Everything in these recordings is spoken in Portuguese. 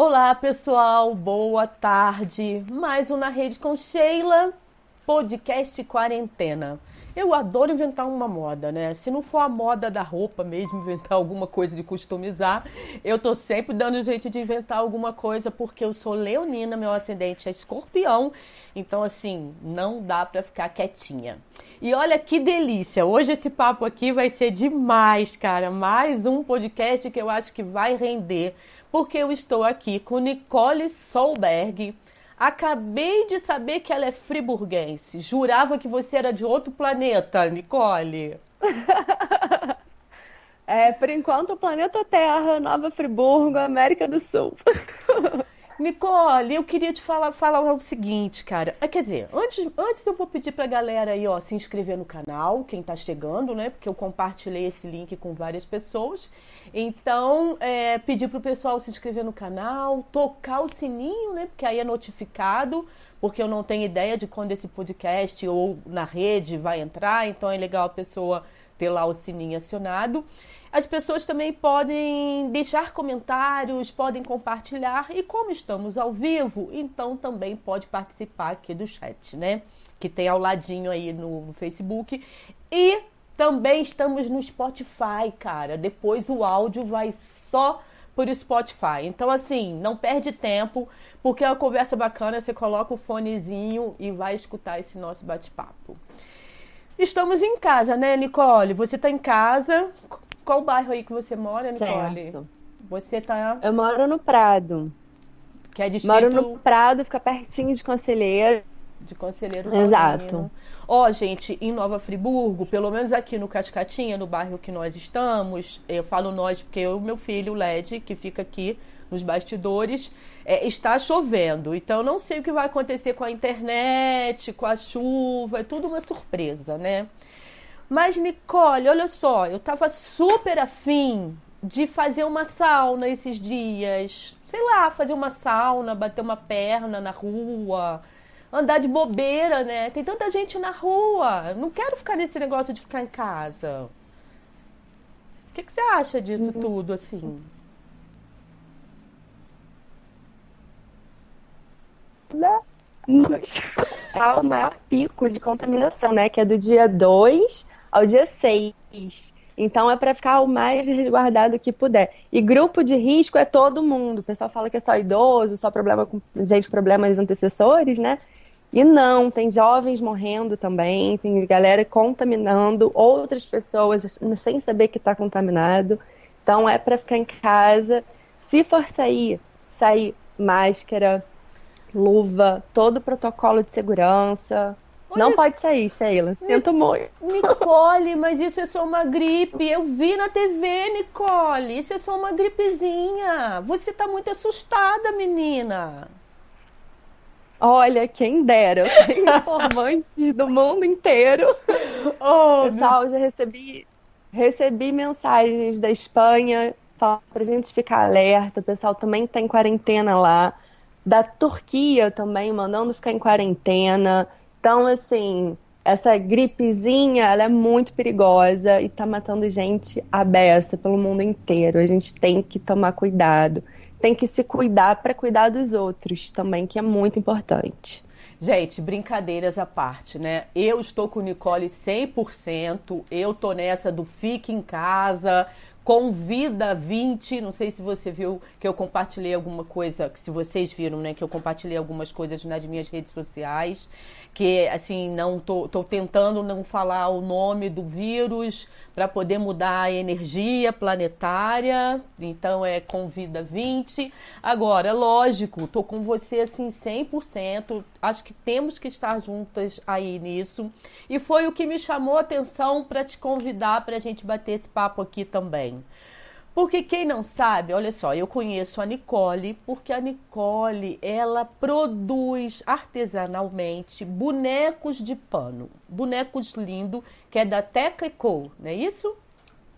Olá, pessoal, boa tarde. Mais um Na Rede com Sheila, podcast quarentena. Eu adoro inventar uma moda, né? Se não for a moda da roupa mesmo, inventar alguma coisa de customizar, eu tô sempre dando jeito de inventar alguma coisa, porque eu sou leonina, meu ascendente é escorpião, então assim, não dá pra ficar quietinha. E olha que delícia! Hoje esse papo aqui vai ser demais, cara. Mais um podcast que eu acho que vai render porque eu estou aqui com Nicole Solberg. Acabei de saber que ela é friburguense. Jurava que você era de outro planeta, Nicole. é, por enquanto, o planeta Terra, Nova Friburgo, América do Sul. Nicole, eu queria te falar, falar o seguinte, cara. Ah, quer dizer, antes, antes eu vou pedir pra galera aí, ó, se inscrever no canal, quem tá chegando, né? Porque eu compartilhei esse link com várias pessoas. Então, é, pedir pro pessoal se inscrever no canal, tocar o sininho, né? Porque aí é notificado, porque eu não tenho ideia de quando esse podcast ou na rede vai entrar, então é legal a pessoa lá o sininho acionado. As pessoas também podem deixar comentários, podem compartilhar e como estamos ao vivo, então também pode participar aqui do chat, né? Que tem ao ladinho aí no Facebook. E também estamos no Spotify, cara. Depois o áudio vai só por Spotify. Então, assim, não perde tempo, porque é uma conversa bacana. Você coloca o fonezinho e vai escutar esse nosso bate-papo. Estamos em casa, né, Nicole? Você está em casa. Qual bairro aí que você mora, Nicole? Certo. Você tá. Eu moro no Prado. Que é distrito... Moro no Prado, fica pertinho de Conselheiro. De Conselheiro Exato. Ó, oh, gente, em Nova Friburgo, pelo menos aqui no Cascatinha, no bairro que nós estamos, eu falo nós porque eu e meu filho, o Led, que fica aqui nos bastidores, é, está chovendo. Então, não sei o que vai acontecer com a internet, com a chuva, é tudo uma surpresa, né? Mas, Nicole, olha só, eu tava super afim de fazer uma sauna esses dias. Sei lá, fazer uma sauna, bater uma perna na rua, andar de bobeira, né? Tem tanta gente na rua. Não quero ficar nesse negócio de ficar em casa. O que, que você acha disso uhum. tudo, assim? Há o maior pico de contaminação, né? Que é do dia 2 ao dia 6. Então é para ficar o mais resguardado que puder. E grupo de risco é todo mundo. O pessoal fala que é só idoso, só problema com gente problemas antecessores, né? E não, tem jovens morrendo também, tem galera contaminando outras pessoas sem saber que está contaminado. Então é para ficar em casa. Se for sair, sair máscara, luva, todo o protocolo de segurança, Olha, não pode sair, Sheila. Sinto muito. Nicole, mas isso é só uma gripe. Eu vi na TV, Nicole. Isso é só uma gripezinha. Você tá muito assustada, menina. Olha, quem dera. Eu tenho informantes do mundo inteiro. Oh, Pessoal, já recebi, recebi mensagens da Espanha falando pra gente ficar alerta. O pessoal também tá em quarentena lá. Da Turquia também, mandando ficar em quarentena. Então, assim, essa gripezinha, ela é muito perigosa e tá matando gente à beça pelo mundo inteiro. A gente tem que tomar cuidado. Tem que se cuidar para cuidar dos outros também, que é muito importante. Gente, brincadeiras à parte, né? Eu estou com Nicole 100%, eu tô nessa do fique em casa, Convida 20, não sei se você viu que eu compartilhei alguma coisa, se vocês viram, né, que eu compartilhei algumas coisas nas minhas redes sociais, que assim, não tô, tô tentando não falar o nome do vírus para poder mudar a energia planetária. Então é Convida 20. Agora, lógico, tô com você assim 100%. Acho que temos que estar juntas aí nisso. E foi o que me chamou a atenção para te convidar para a gente bater esse papo aqui também. Porque quem não sabe, olha só, eu conheço a Nicole porque a Nicole, ela produz artesanalmente bonecos de pano. Bonecos lindos, que é da Teca Co, não é isso?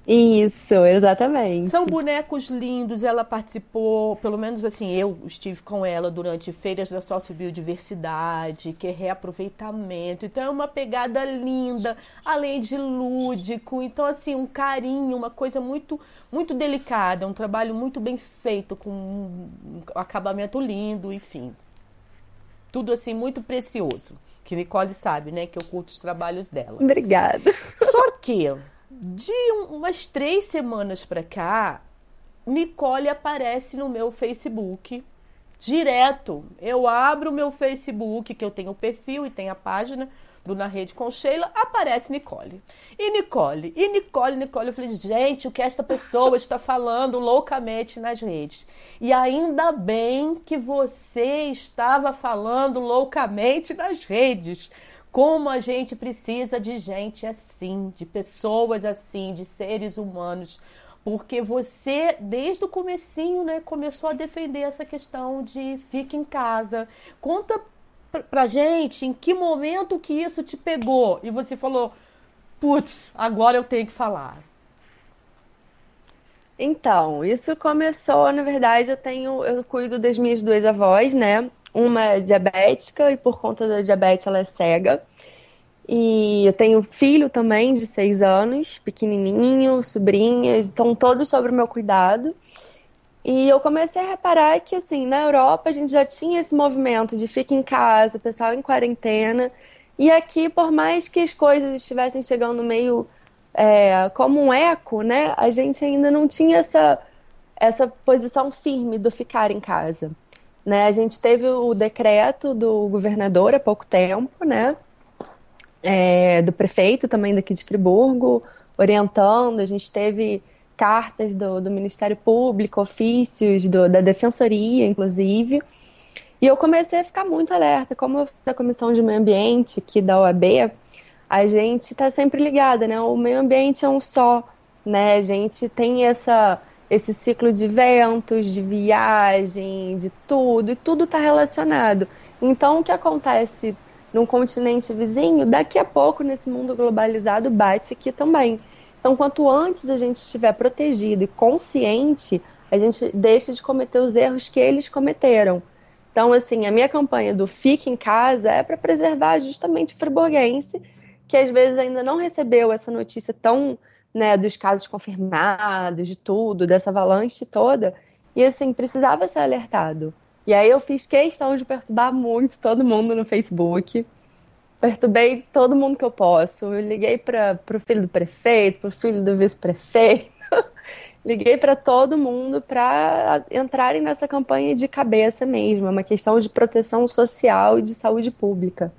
Isso, exatamente. São bonecos lindos, ela participou, pelo menos assim, eu estive com ela durante feiras da sociobiodiversidade, que é reaproveitamento. Então é uma pegada linda, além de lúdico. Então, assim, um carinho, uma coisa muito, muito delicada, um trabalho muito bem feito, com um acabamento lindo, enfim. Tudo assim, muito precioso. Que Nicole sabe, né? Que eu curto os trabalhos dela. Obrigada. Só que de umas três semanas para cá, Nicole aparece no meu Facebook direto. Eu abro o meu Facebook, que eu tenho o perfil e tenho a página do Na Rede com Sheila, aparece Nicole. E Nicole, e Nicole, Nicole. Eu falei, gente, o que esta pessoa está falando loucamente nas redes. E ainda bem que você estava falando loucamente nas redes. Como a gente precisa de gente assim, de pessoas assim, de seres humanos, porque você desde o comecinho, né, começou a defender essa questão de fique em casa. Conta pra gente em que momento que isso te pegou e você falou, putz, agora eu tenho que falar. Então, isso começou, na verdade, eu tenho, eu cuido das minhas duas avós, né? Uma é diabética e por conta da diabetes ela é cega. E eu tenho filho também de seis anos, pequenininho, sobrinhas, estão todos sobre o meu cuidado. E eu comecei a reparar que, assim, na Europa a gente já tinha esse movimento de fica em casa, pessoal em quarentena. E aqui, por mais que as coisas estivessem chegando meio é, como um eco, né, a gente ainda não tinha essa, essa posição firme do ficar em casa. Né? A gente teve o decreto do governador há pouco tempo, né? É, do prefeito também daqui de Friburgo, orientando. A gente teve cartas do, do Ministério Público, ofícios do, da Defensoria, inclusive. E eu comecei a ficar muito alerta. Como da Comissão de Meio Ambiente aqui da OAB, a gente está sempre ligada, né? O meio ambiente é um só, né? A gente tem essa esse ciclo de ventos, de viagem, de tudo, e tudo está relacionado. Então, o que acontece num continente vizinho, daqui a pouco, nesse mundo globalizado, bate aqui também. Então, quanto antes a gente estiver protegido e consciente, a gente deixa de cometer os erros que eles cometeram. Então, assim, a minha campanha do Fique em Casa é para preservar justamente o friburguense, que às vezes ainda não recebeu essa notícia tão né, dos casos confirmados, de tudo, dessa avalanche toda. E assim, precisava ser alertado. E aí eu fiz questão de perturbar muito todo mundo no Facebook. Perturbei todo mundo que eu posso. Eu liguei para o filho do prefeito, para o filho do vice-prefeito. liguei para todo mundo para entrarem nessa campanha de cabeça mesmo. É uma questão de proteção social e de saúde pública.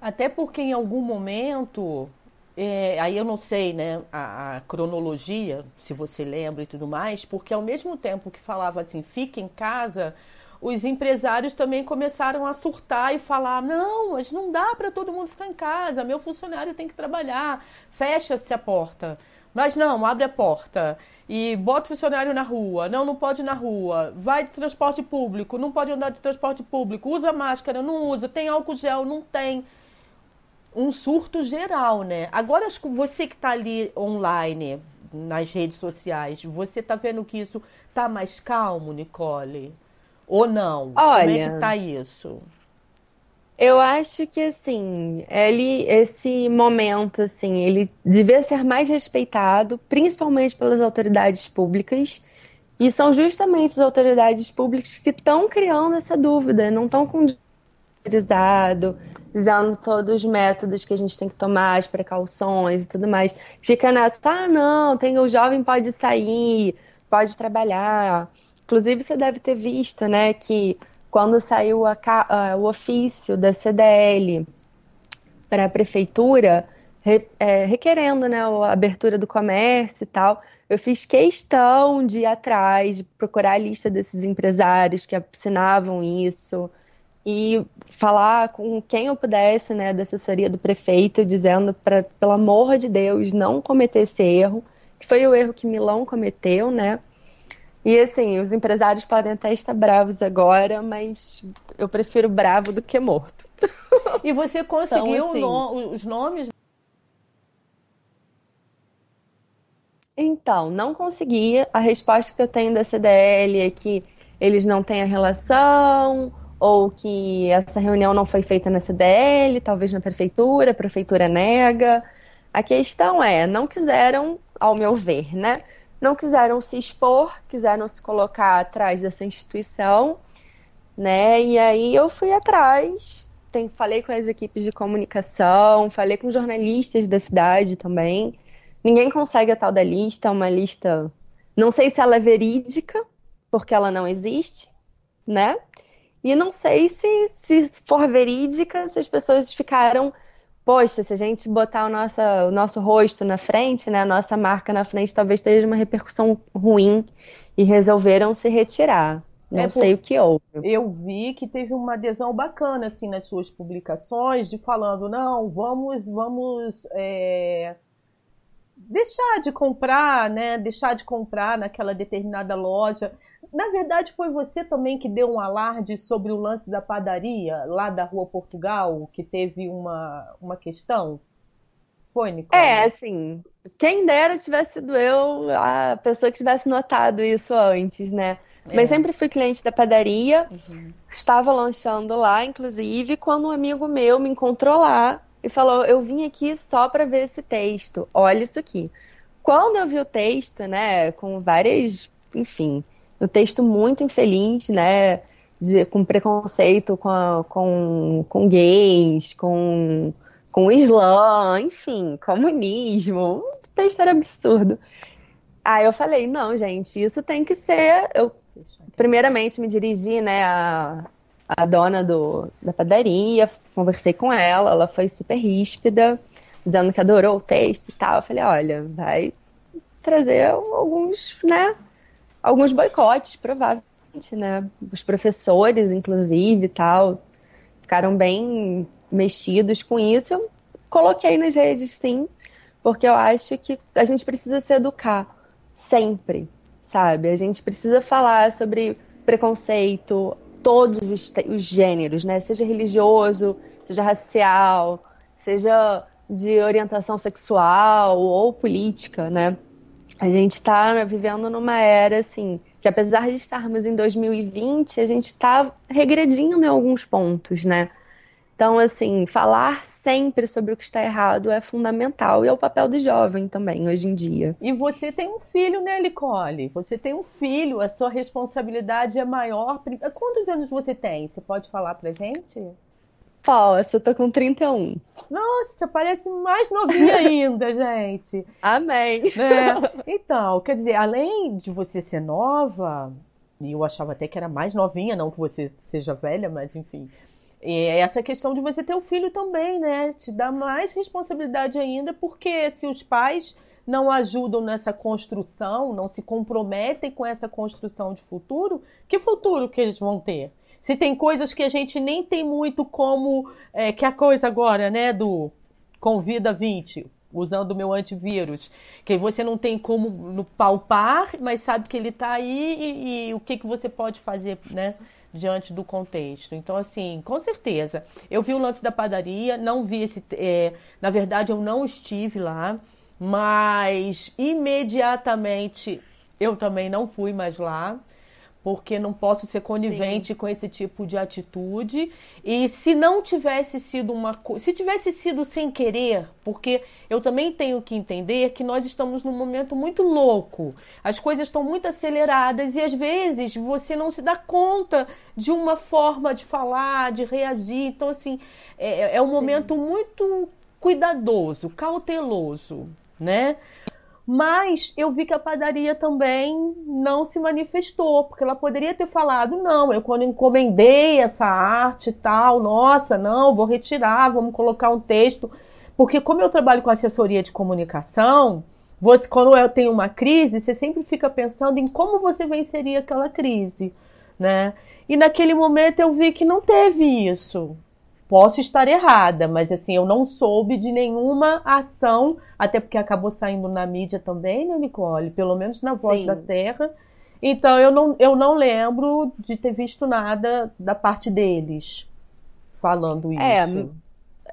Até porque em algum momento é, aí eu não sei né, a, a, cronologia, se você lembra e tudo mais, porque ao mesmo tempo que falava assim, fique em casa, os empresários também começaram a surtar e falar: não, mas não dá para todo mundo ficar em casa, meu funcionário tem que trabalhar, fecha-se a porta. Mas não, abre a porta e bota o funcionário na rua. Não, não pode ir na rua. Vai de transporte público, não pode andar de transporte público. Usa máscara, não usa. Tem álcool gel, não tem um surto geral, né? Agora, você que está ali online, nas redes sociais, você está vendo que isso está mais calmo, Nicole? Ou não? Olha, Como é que tá isso? Eu acho que assim, ele, esse momento assim, ele devia ser mais respeitado, principalmente pelas autoridades públicas. E são justamente as autoridades públicas que estão criando essa dúvida, não estão com dizendo todos os métodos que a gente tem que tomar, as precauções e tudo mais. Fica nessa, ah, não, tem, o jovem pode sair, pode trabalhar. Inclusive, você deve ter visto, né, que quando saiu a, o ofício da CDL para a prefeitura, re, é, requerendo né, a abertura do comércio e tal, eu fiz questão de ir atrás, de procurar a lista desses empresários que assinavam isso, e falar com quem eu pudesse, né, da assessoria do prefeito, dizendo para, pelo amor de Deus, não cometer esse erro, que foi o erro que Milão cometeu, né? E assim, os empresários podem até estar bravos agora, mas eu prefiro bravo do que morto. E você conseguiu então, assim, no, os nomes Então, não conseguia. A resposta que eu tenho da CDL é que eles não têm a relação, ou que essa reunião não foi feita na CDL, talvez na prefeitura, a prefeitura nega. A questão é, não quiseram, ao meu ver, né? Não quiseram se expor, quiseram se colocar atrás dessa instituição, né? E aí eu fui atrás, tem, falei com as equipes de comunicação, falei com jornalistas da cidade também. Ninguém consegue a tal da lista, é uma lista. Não sei se ela é verídica, porque ela não existe, né? E não sei se, se for verídica, se as pessoas ficaram, poxa, se a gente botar o nosso, o nosso rosto na frente, né, a nossa marca na frente, talvez tenha uma repercussão ruim e resolveram se retirar. Não é sei o que houve. Eu vi que teve uma adesão bacana assim nas suas publicações, de falando não, vamos, vamos é, deixar de comprar, né? Deixar de comprar naquela determinada loja. Na verdade, foi você também que deu um alarde sobre o lance da padaria lá da Rua Portugal, que teve uma, uma questão? Foi, Nicole? É, assim, quem dera tivesse sido eu a pessoa que tivesse notado isso antes, né? É. Mas sempre fui cliente da padaria, uhum. estava lanchando lá, inclusive, quando um amigo meu me encontrou lá e falou: Eu vim aqui só para ver esse texto, olha isso aqui. Quando eu vi o texto, né, com várias, enfim, um texto muito infeliz, né? De, com preconceito com, a, com, com gays, com, com o Islã, enfim, comunismo. O texto era absurdo. Aí eu falei, não, gente, isso tem que ser. Eu, primeiramente, me dirigi, né, a, a dona do, da padaria, conversei com ela, ela foi super ríspida, dizendo que adorou o texto e tal. Eu falei, olha, vai trazer alguns, né, alguns boicotes, provavelmente, né? Os professores, inclusive, tal, ficaram bem mexidos com isso. Eu coloquei nas redes, sim, porque eu acho que a gente precisa se educar sempre, sabe? A gente precisa falar sobre preconceito, todos os, os gêneros, né? Seja religioso, seja racial, seja de orientação sexual ou política, né? A gente está vivendo numa era assim que apesar de estarmos em 2020, a gente está regredindo em alguns pontos, né? Então, assim, falar sempre sobre o que está errado é fundamental e é o papel do jovem também, hoje em dia. E você tem um filho, né, Nicole? Você tem um filho, a sua responsabilidade é maior. Quantos anos você tem? Você pode falar pra gente? Posso, eu tô com 31. Nossa, parece mais novinha ainda, gente. Amém. É. Então, quer dizer, além de você ser nova, e eu achava até que era mais novinha, não que você seja velha, mas enfim. É essa questão de você ter o um filho também, né? Te dá mais responsabilidade ainda, porque se os pais não ajudam nessa construção, não se comprometem com essa construção de futuro, que futuro que eles vão ter? Se tem coisas que a gente nem tem muito como. É, que a coisa agora, né, do Convida 20, usando o meu antivírus, que você não tem como no palpar, mas sabe que ele está aí e, e, o que, que você pode fazer, né? Diante do contexto. Então, assim, com certeza. Eu vi o lance da padaria, não vi esse. É, na verdade, eu não estive lá, mas imediatamente eu também não fui mais lá porque não posso ser conivente Sim. com esse tipo de atitude. E se não tivesse sido uma se tivesse sido sem querer, porque eu também tenho que entender que nós estamos num momento muito louco. As coisas estão muito aceleradas e às vezes você não se dá conta de uma forma de falar, de reagir. Então, assim, é, é um momento Sim. muito cuidadoso, cauteloso, né? Mas eu vi que a padaria também não se manifestou, porque ela poderia ter falado: não, eu quando encomendei essa arte e tal, nossa, não, vou retirar, vamos colocar um texto. Porque, como eu trabalho com assessoria de comunicação, você, quando eu tenho uma crise, você sempre fica pensando em como você venceria aquela crise, né? E naquele momento eu vi que não teve isso. Posso estar errada, mas assim, eu não soube de nenhuma ação, até porque acabou saindo na mídia também, né, Nicole? Pelo menos na Voz Sim. da Serra. Então eu não, eu não lembro de ter visto nada da parte deles falando é, isso. É,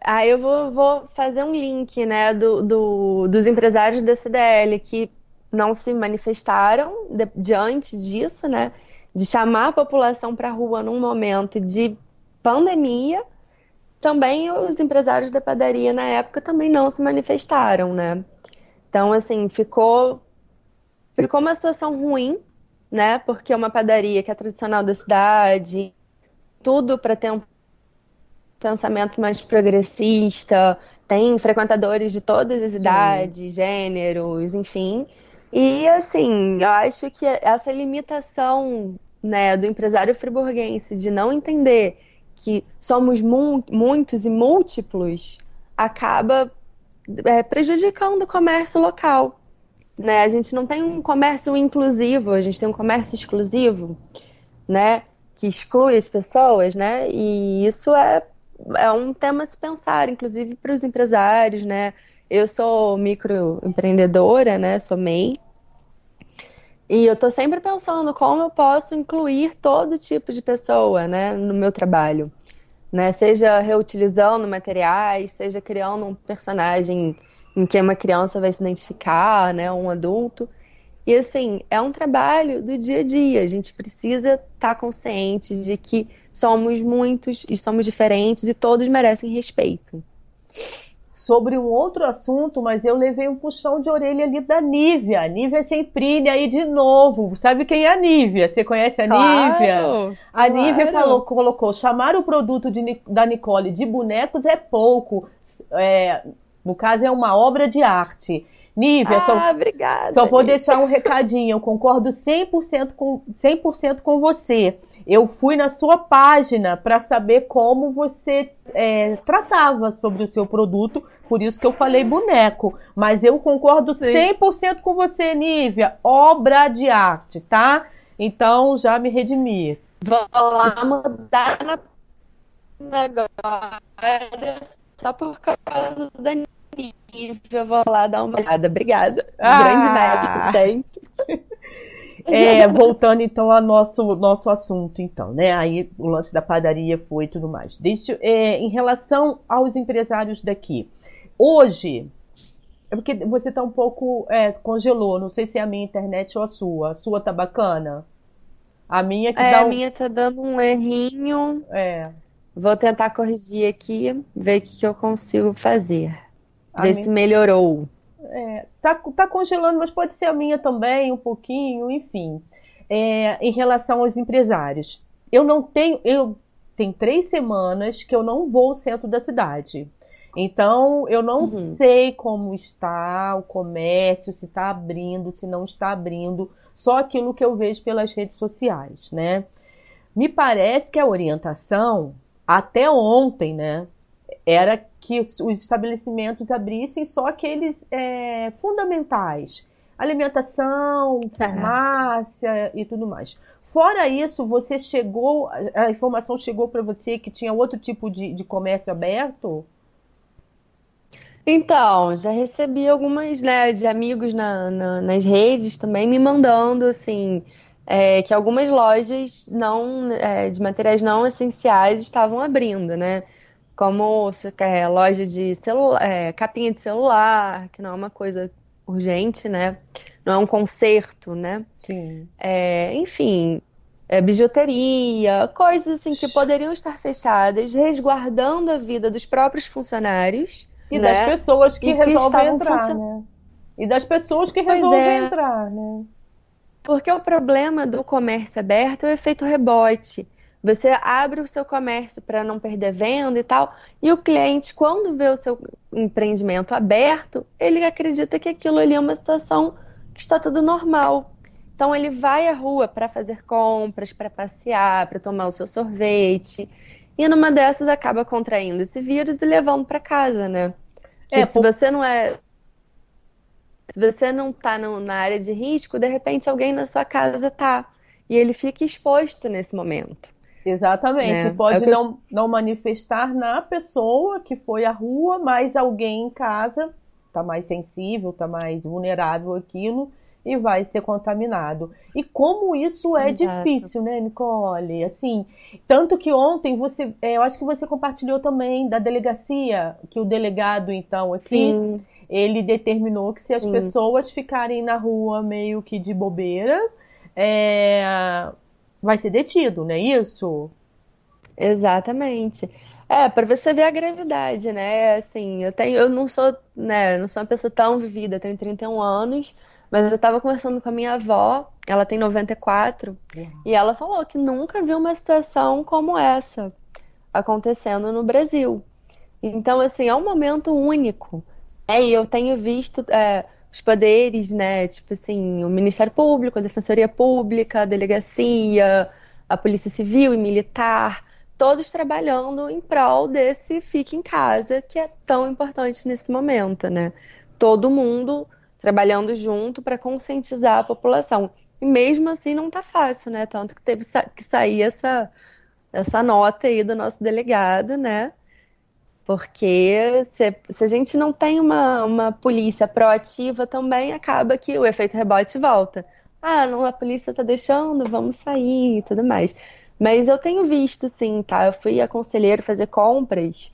aí eu vou, vou fazer um link, né, do, do, dos empresários da CDL, que não se manifestaram de, diante disso, né? De chamar a população para a rua num momento de pandemia. Também os empresários da padaria na época também não se manifestaram, né? Então, assim, ficou ficou uma situação ruim, né? Porque é uma padaria que é tradicional da cidade, tudo para ter um pensamento mais progressista, tem frequentadores de todas as Sim. idades, gêneros, enfim. E assim, eu acho que essa limitação né, do empresário friburguense de não entender que somos mu muitos e múltiplos acaba é, prejudicando o comércio local. Né? A gente não tem um comércio inclusivo, a gente tem um comércio exclusivo, né? Que exclui as pessoas, né? E isso é é um tema a se pensar, inclusive para os empresários, né? Eu sou microempreendedora, né? Sou MEI. E eu estou sempre pensando como eu posso incluir todo tipo de pessoa, né, no meu trabalho, né? Seja reutilizando materiais, seja criando um personagem em que uma criança vai se identificar, né, um adulto. E assim, é um trabalho do dia a dia. A gente precisa estar tá consciente de que somos muitos e somos diferentes e todos merecem respeito. Sobre um outro assunto, mas eu levei um puxão de orelha ali da Nívia. A Nívia Semprine aí de novo. Sabe quem é a Nívia? Você conhece a claro, Nívia? A claro. Nívia falou, colocou: chamar o produto de, da Nicole de bonecos é pouco. É, no caso, é uma obra de arte. Nívia, ah, só, obrigada, só vou deixar um recadinho. Eu concordo 100% com, 100 com você. Eu fui na sua página para saber como você é, tratava sobre o seu produto, por isso que eu falei boneco. Mas eu concordo Sim. 100% com você, Nívia. Obra de arte, tá? Então já me redimi. Vou lá mudar na agora só por causa da Nívia. Vou lá dar uma olhada. Obrigada. Ah. Grande mestre sempre. É, voltando então ao nosso, nosso assunto, então, né? Aí o lance da padaria foi e tudo mais. Deixa, é, em relação aos empresários daqui, hoje, é porque você tá um pouco é, congelou, não sei se é a minha internet ou a sua. A sua tá bacana? A minha que é, dá um... a minha tá dando um errinho. É. Vou tentar corrigir aqui, ver o que, que eu consigo fazer. A ver minha... se melhorou. É, tá, tá congelando, mas pode ser a minha também, um pouquinho, enfim. É, em relação aos empresários. Eu não tenho. Eu tem três semanas que eu não vou ao centro da cidade. Então, eu não uhum. sei como está o comércio, se está abrindo, se não está abrindo, só aquilo que eu vejo pelas redes sociais, né? Me parece que a orientação, até ontem, né, era que os estabelecimentos abrissem só aqueles é, fundamentais. Alimentação, farmácia e tudo mais. Fora isso, você chegou, a informação chegou para você que tinha outro tipo de, de comércio aberto? Então, já recebi algumas, né, de amigos na, na, nas redes também me mandando, assim, é, que algumas lojas não, é, de materiais não essenciais estavam abrindo, né? Como é, loja de celular, é, capinha de celular, que não é uma coisa urgente, né? Não é um conserto, né? Sim. É, enfim, é, bijuteria, coisas assim que poderiam estar fechadas, resguardando a vida dos próprios funcionários. E né? das pessoas que, resolvem entrar, funcion... né? E das pessoas que resolvem é. entrar, né? Porque o problema do comércio aberto é o efeito rebote. Você abre o seu comércio para não perder venda e tal, e o cliente, quando vê o seu empreendimento aberto, ele acredita que aquilo ali é uma situação que está tudo normal. Então ele vai à rua para fazer compras, para passear, para tomar o seu sorvete, e numa dessas acaba contraindo esse vírus e levando para casa, né? É, se por... você não é se você não está na área de risco, de repente alguém na sua casa tá. E ele fica exposto nesse momento. Exatamente. Né? Pode é não, eu... não manifestar na pessoa que foi à rua, mas alguém em casa está mais sensível, está mais vulnerável àquilo e vai ser contaminado. E como isso é Exato. difícil, né, Nicole? Assim, tanto que ontem você, é, eu acho que você compartilhou também da delegacia, que o delegado, então, aqui, Sim. ele determinou que se as Sim. pessoas ficarem na rua meio que de bobeira, é, vai ser detido, não é isso? Exatamente. É, para você ver a gravidade, né? Assim, eu tenho, eu não sou, né, não sou uma pessoa tão vivida, tenho 31 anos, mas eu estava conversando com a minha avó, ela tem 94, uhum. e ela falou que nunca viu uma situação como essa acontecendo no Brasil. Então, assim, é um momento único. É, e eu tenho visto é, os poderes, né? Tipo assim, o Ministério Público, a Defensoria Pública, a Delegacia, a Polícia Civil e Militar, todos trabalhando em prol desse fique em casa, que é tão importante nesse momento, né? Todo mundo trabalhando junto para conscientizar a população. E mesmo assim não tá fácil, né? Tanto que teve que sair essa, essa nota aí do nosso delegado, né? Porque se, se a gente não tem uma, uma polícia proativa também, acaba que o efeito rebote volta. Ah, não, a polícia tá deixando, vamos sair e tudo mais. Mas eu tenho visto, sim, tá? Eu fui a conselheiro fazer compras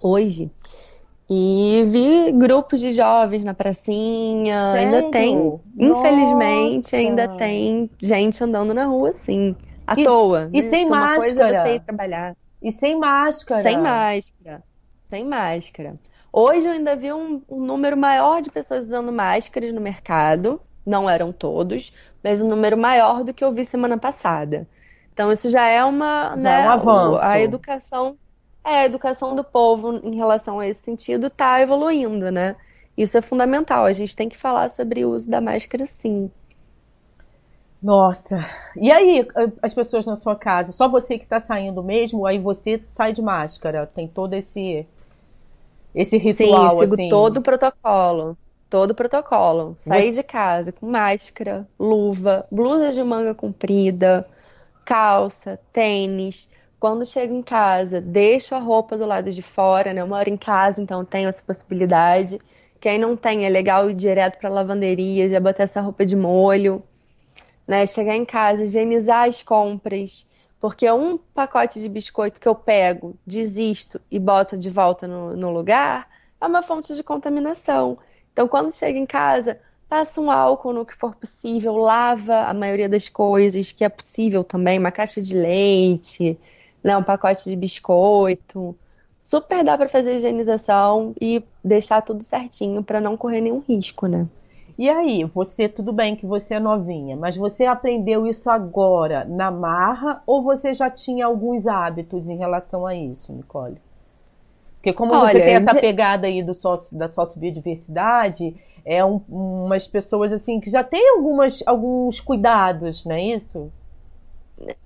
hoje e vi grupos de jovens na pracinha. Sério? Ainda tem, infelizmente, ainda tem gente andando na rua, sim. À e, toa. E né? sem máscara. Uma coisa é você ir trabalhar. E sem máscara. Sem máscara. Sem máscara. Hoje eu ainda vi um, um número maior de pessoas usando máscaras no mercado. Não eram todos, mas um número maior do que eu vi semana passada. Então isso já é uma, já né, é um avanço. A educação é, a educação do povo em relação a esse sentido está evoluindo, né? Isso é fundamental. A gente tem que falar sobre o uso da máscara, sim. Nossa. E aí, as pessoas na sua casa? Só você que está saindo mesmo? Aí você sai de máscara? Tem todo esse esse ritual Sim, sigo assim? todo o protocolo. Todo o protocolo. Sair você... de casa com máscara, luva, blusa de manga comprida, calça, tênis quando chego em casa, deixo a roupa do lado de fora, né? Eu moro em casa, então tenho essa possibilidade. Quem não tem, é legal ir direto para a lavanderia, já botar essa roupa de molho, né? Chegar em casa, higienizar as compras, porque um pacote de biscoito que eu pego, desisto e boto de volta no, no lugar, é uma fonte de contaminação. Então, quando chega em casa, passa um álcool no que for possível, lava a maioria das coisas que é possível também, uma caixa de leite, né, um pacote de biscoito. Super dá para fazer higienização e deixar tudo certinho para não correr nenhum risco, né? E aí, você, tudo bem que você é novinha, mas você aprendeu isso agora na marra ou você já tinha alguns hábitos em relação a isso, Nicole? Porque como Olha, você tem essa pegada aí do sócio, da sócio-biodiversidade, é um, umas pessoas assim que já têm algumas, alguns cuidados, não é isso?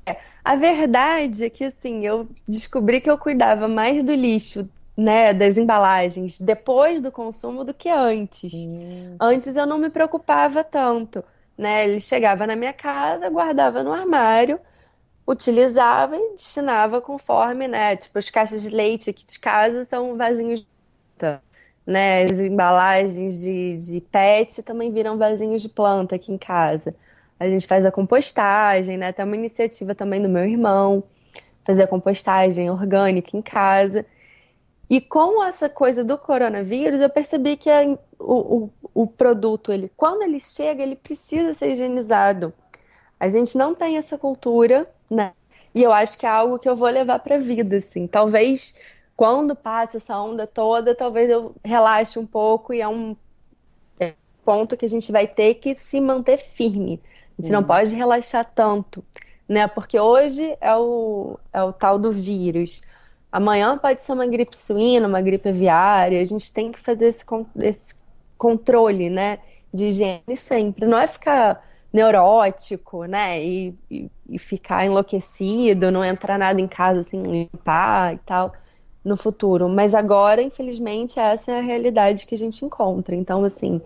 É. A verdade é que, assim, eu descobri que eu cuidava mais do lixo, né, das embalagens, depois do consumo do que antes. Hum. Antes eu não me preocupava tanto, né? Ele chegava na minha casa, guardava no armário, utilizava e destinava conforme, né? Tipo, as caixas de leite aqui de casa são vasinhos de planta, né? As embalagens de, de pet também viram vasinhos de planta aqui em casa. A gente faz a compostagem, né? Tem uma iniciativa também do meu irmão, fazer a compostagem orgânica em casa. E com essa coisa do coronavírus, eu percebi que a, o, o, o produto, ele, quando ele chega, ele precisa ser higienizado. A gente não tem essa cultura, né? E eu acho que é algo que eu vou levar para a vida, assim. Talvez quando passa essa onda toda, talvez eu relaxe um pouco e é um é, ponto que a gente vai ter que se manter firme. A gente não pode relaxar tanto, né? Porque hoje é o, é o tal do vírus. Amanhã pode ser uma gripe suína, uma gripe aviária. A gente tem que fazer esse, esse controle, né? De higiene sempre. Não é ficar neurótico, né? E, e, e, ficar enlouquecido, não entrar nada em casa sem limpar e tal no futuro. Mas agora, infelizmente, essa é a realidade que a gente encontra. Então, assim,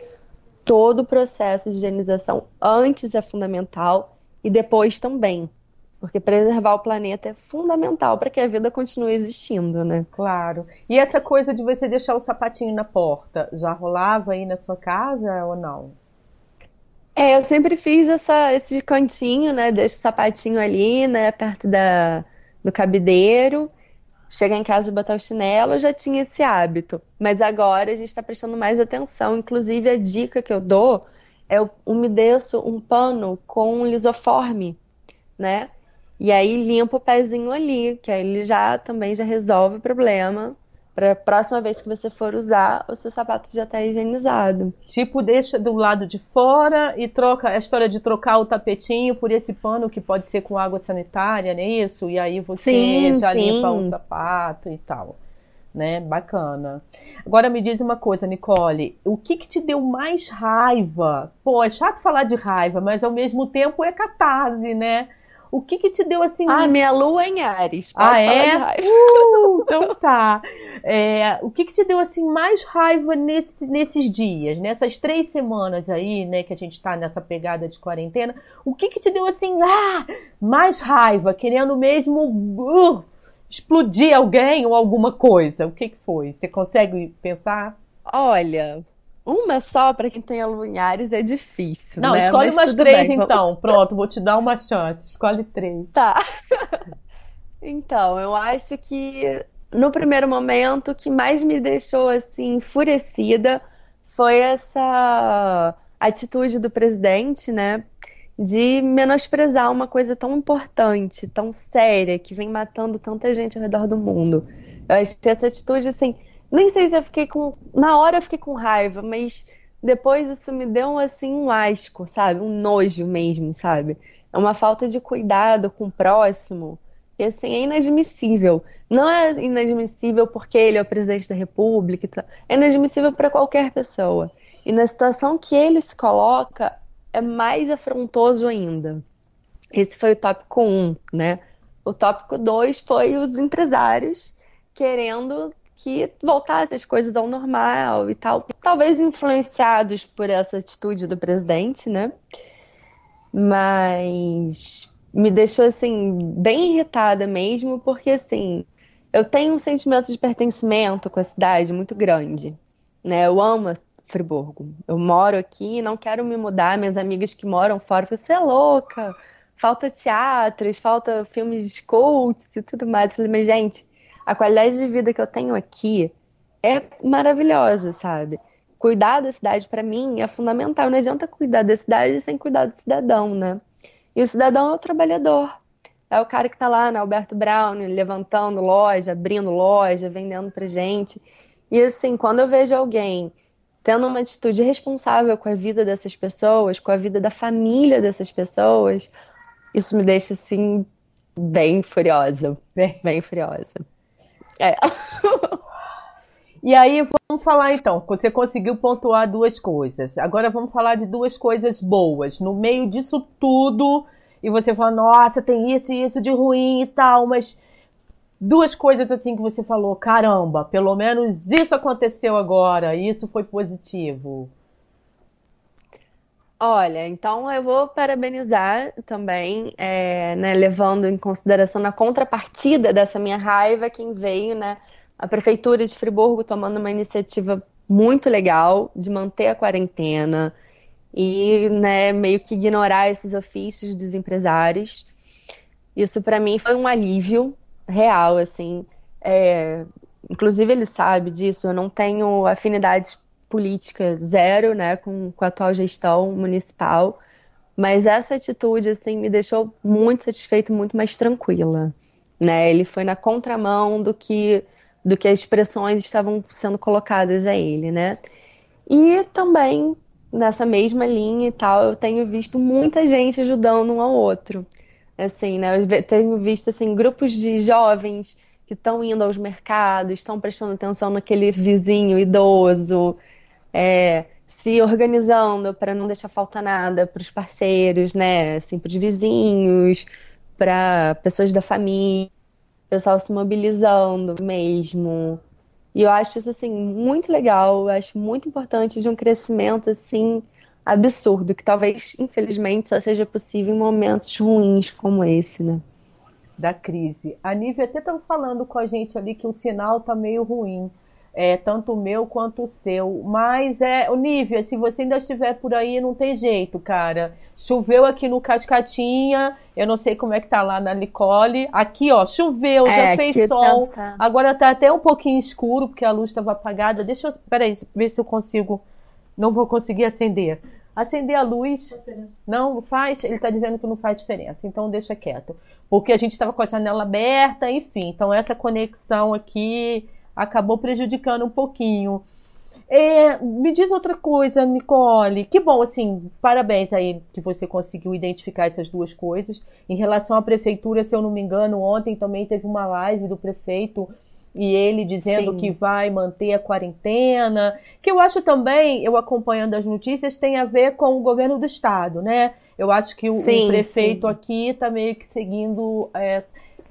todo o processo de higienização antes é fundamental e depois também. Porque preservar o planeta é fundamental para que a vida continue existindo, né? Claro. E essa coisa de você deixar o sapatinho na porta, já rolava aí na sua casa ou não? É, eu sempre fiz essa, esse cantinho, né? Deixo o sapatinho ali, né? Perto da, do cabideiro. chegar em casa e botar o chinelo, eu já tinha esse hábito. Mas agora a gente está prestando mais atenção. Inclusive, a dica que eu dou é eu umedeço um pano com lisoforme, né? E aí limpa o pezinho ali, que aí ele já também já resolve o problema. Para a próxima vez que você for usar, o seu sapato já está higienizado. Tipo, deixa do lado de fora e troca a história de trocar o tapetinho por esse pano que pode ser com água sanitária, não é isso? E aí você sim, já sim. limpa o sapato e tal. Né? Bacana. Agora me diz uma coisa, Nicole, o que, que te deu mais raiva? Pô, é chato falar de raiva, mas ao mesmo tempo é catarse, né? O que que te deu assim? Ah, minha lua em Ares. Pode ah, é? Uh, então tá. É, o que que te deu assim mais raiva nesse, nesses dias, nessas três semanas aí, né, que a gente tá nessa pegada de quarentena? O que que te deu assim, ah, mais raiva, querendo mesmo uh, explodir alguém ou alguma coisa? O que que foi? Você consegue pensar? Olha, uma só para quem tem alunhares é difícil. Não, né? escolhe Mas umas três bem, então. Vamos... Pronto, vou te dar uma chance. Escolhe três. Tá. então, eu acho que no primeiro momento o que mais me deixou assim enfurecida foi essa atitude do presidente, né? De menosprezar uma coisa tão importante, tão séria, que vem matando tanta gente ao redor do mundo. Eu que essa atitude, assim, nem sei se eu fiquei com. Na hora eu fiquei com raiva, mas depois isso me deu assim um asco, sabe? Um nojo mesmo, sabe? É uma falta de cuidado com o próximo. E assim, é inadmissível. Não é inadmissível porque ele é o presidente da República. É inadmissível para qualquer pessoa. E na situação que ele se coloca, é mais afrontoso ainda. Esse foi o tópico 1, um, né? O tópico 2 foi os empresários querendo que voltassem as coisas ao normal e tal. Talvez influenciados por essa atitude do presidente, né? Mas me deixou assim bem irritada mesmo, porque assim, eu tenho um sentimento de pertencimento com a cidade muito grande, né? Eu amo Friburgo. Eu moro aqui e não quero me mudar. Minhas amigas que moram fora falam, você é louca, falta teatros, falta filmes de cultos e tudo mais. Eu falei, mas gente, a qualidade de vida que eu tenho aqui é maravilhosa, sabe? Cuidar da cidade, para mim, é fundamental. Não adianta cuidar da cidade sem cuidar do cidadão, né? E o cidadão é o trabalhador. É o cara que está lá na Alberto Brown, levantando loja, abrindo loja, vendendo pra gente. E assim, quando eu vejo alguém tendo uma atitude responsável com a vida dessas pessoas, com a vida da família dessas pessoas, isso me deixa assim bem furiosa, bem, bem furiosa. É. E aí vamos falar então, você conseguiu pontuar duas coisas. Agora vamos falar de duas coisas boas. No meio disso tudo, e você fala, nossa, tem isso e isso de ruim e tal, mas duas coisas assim que você falou, caramba, pelo menos isso aconteceu agora, isso foi positivo. Olha, então eu vou parabenizar também, é, né, levando em consideração na contrapartida dessa minha raiva, quem veio, né, a Prefeitura de Friburgo tomando uma iniciativa muito legal de manter a quarentena e né, meio que ignorar esses ofícios dos empresários. Isso para mim foi um alívio real, assim. É, inclusive ele sabe disso, eu não tenho afinidades política zero, né, com, com a atual gestão municipal, mas essa atitude, assim, me deixou muito satisfeita, muito mais tranquila, né, ele foi na contramão do que, do que as expressões estavam sendo colocadas a ele, né, e também, nessa mesma linha e tal, eu tenho visto muita gente ajudando um ao outro, assim, né, eu tenho visto, assim, grupos de jovens que estão indo aos mercados, estão prestando atenção naquele vizinho idoso, é, se organizando para não deixar faltar nada para os parceiros, né? Assim, para os vizinhos, para pessoas da família, pessoal se mobilizando mesmo. E eu acho isso assim muito legal, eu acho muito importante de um crescimento assim absurdo, que talvez, infelizmente, só seja possível em momentos ruins como esse, né? Da crise. A Nívia até estava falando com a gente ali que o sinal tá meio ruim. É, tanto o meu quanto o seu. Mas, é, Olivia, se você ainda estiver por aí, não tem jeito, cara. Choveu aqui no Cascatinha, eu não sei como é que tá lá na Nicole. Aqui, ó, choveu, é, já fez sol. Tá... Agora tá até um pouquinho escuro, porque a luz estava apagada. Deixa eu, peraí, ver se eu consigo. Não vou conseguir acender. Acender a luz não faz, ele está dizendo que não faz diferença, então deixa quieto. Porque a gente estava com a janela aberta, enfim. Então essa conexão aqui acabou prejudicando um pouquinho. É, me diz outra coisa, Nicole. Que bom, assim, parabéns aí que você conseguiu identificar essas duas coisas. Em relação à prefeitura, se eu não me engano, ontem também teve uma live do prefeito e ele dizendo Sim. que vai manter a quarentena, que eu acho também, eu acompanhando as notícias, tem a ver com o governo do estado, né? Eu acho que o, sim, o prefeito sim. aqui está meio que seguindo é,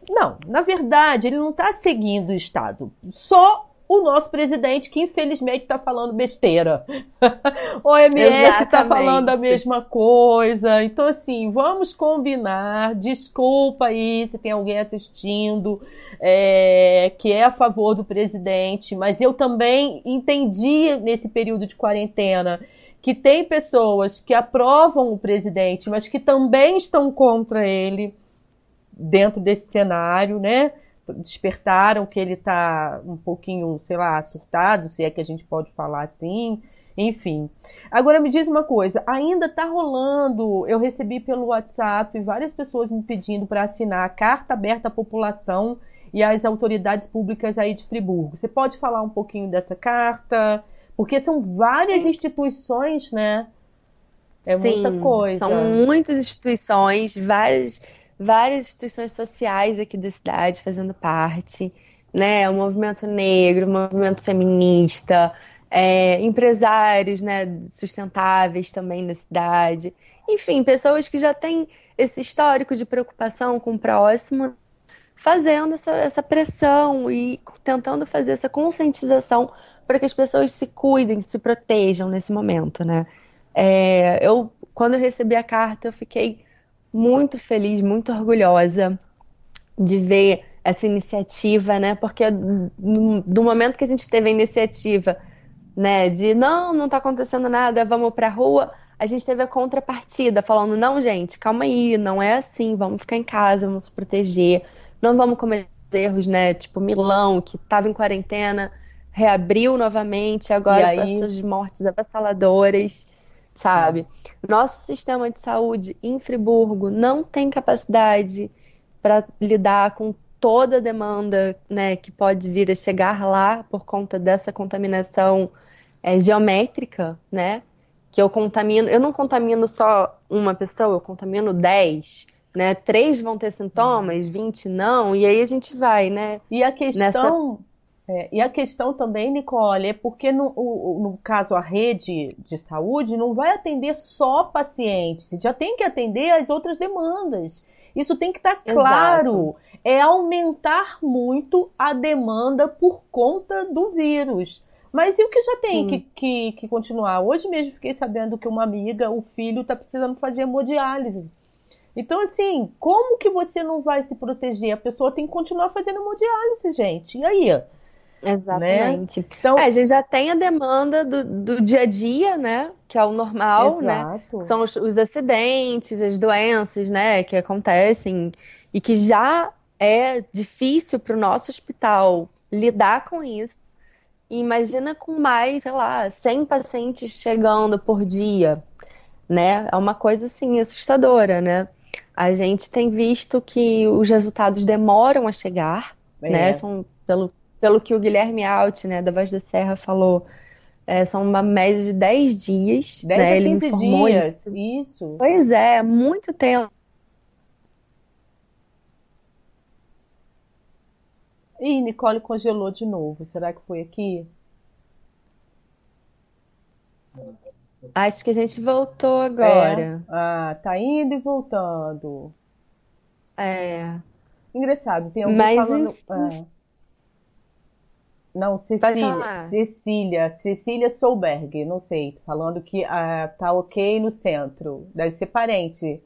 não, na verdade, ele não está seguindo o Estado. Só o nosso presidente, que infelizmente está falando besteira. o OMS está falando a mesma coisa. Então, assim, vamos combinar. Desculpa aí se tem alguém assistindo é, que é a favor do presidente, mas eu também entendi nesse período de quarentena que tem pessoas que aprovam o presidente, mas que também estão contra ele dentro desse cenário, né? Despertaram que ele está um pouquinho, sei lá, surtado, se é que a gente pode falar assim. Enfim. Agora me diz uma coisa, ainda está rolando. Eu recebi pelo WhatsApp várias pessoas me pedindo para assinar a carta aberta à população e às autoridades públicas aí de Friburgo. Você pode falar um pouquinho dessa carta? Porque são várias instituições, né? É Sim, muita coisa. São muitas instituições, várias várias instituições sociais aqui da cidade fazendo parte, né? O movimento negro, o movimento feminista, é, empresários né, sustentáveis também da cidade. Enfim, pessoas que já têm esse histórico de preocupação com o próximo, fazendo essa, essa pressão e tentando fazer essa conscientização para que as pessoas se cuidem, se protejam nesse momento, né? É, eu, quando eu recebi a carta, eu fiquei muito feliz, muito orgulhosa de ver essa iniciativa, né? Porque do momento que a gente teve a iniciativa, né, de não, não tá acontecendo nada, vamos pra rua, a gente teve a contrapartida falando, não, gente, calma aí, não é assim, vamos ficar em casa, vamos se proteger, não vamos cometer erros, né? Tipo Milão, que estava em quarentena, reabriu novamente, agora com essas mortes avassaladoras sabe? Nosso sistema de saúde em Friburgo não tem capacidade para lidar com toda a demanda né, que pode vir a chegar lá por conta dessa contaminação é, geométrica, né? Que eu contamino, eu não contamino só uma pessoa, eu contamino 10, né? Três vão ter sintomas, 20 não, e aí a gente vai, né? E a questão nessa... É, e a questão também, Nicole, é porque no, no, caso a rede de saúde não vai atender só pacientes, já tem que atender as outras demandas. Isso tem que estar tá claro. Exato. É aumentar muito a demanda por conta do vírus. Mas e o que já tem que, que, que, continuar? Hoje mesmo fiquei sabendo que uma amiga, o filho, está precisando fazer hemodiálise. Então, assim, como que você não vai se proteger? A pessoa tem que continuar fazendo hemodiálise, gente. E aí? Exatamente. Né? Então, é, a gente já tem a demanda do, do dia a dia, né? Que é o normal, né? Exato. né? São os, os, acidentes, as doenças, né? Que acontecem e que já é difícil para o nosso hospital lidar com isso. E imagina com mais, sei lá, 100 pacientes chegando por dia, né? É uma coisa, assim, assustadora, né? A gente tem visto que os resultados demoram a chegar, é. né? São, pelo pelo que o Guilherme Alt, né, da Voz da Serra, falou, é, são uma média de 10 dias. 10 né? a 15 dias, isso. isso. Pois é, muito tempo. Ih, Nicole congelou de novo. Será que foi aqui? Acho que a gente voltou agora. É? Ah, tá indo e voltando. É. Engraçado, tem alguém Mas, falando. É. Não, Cecília. Cecília. Cecília Solberg, não sei. Falando que ah, tá ok no centro. Deve ser parente.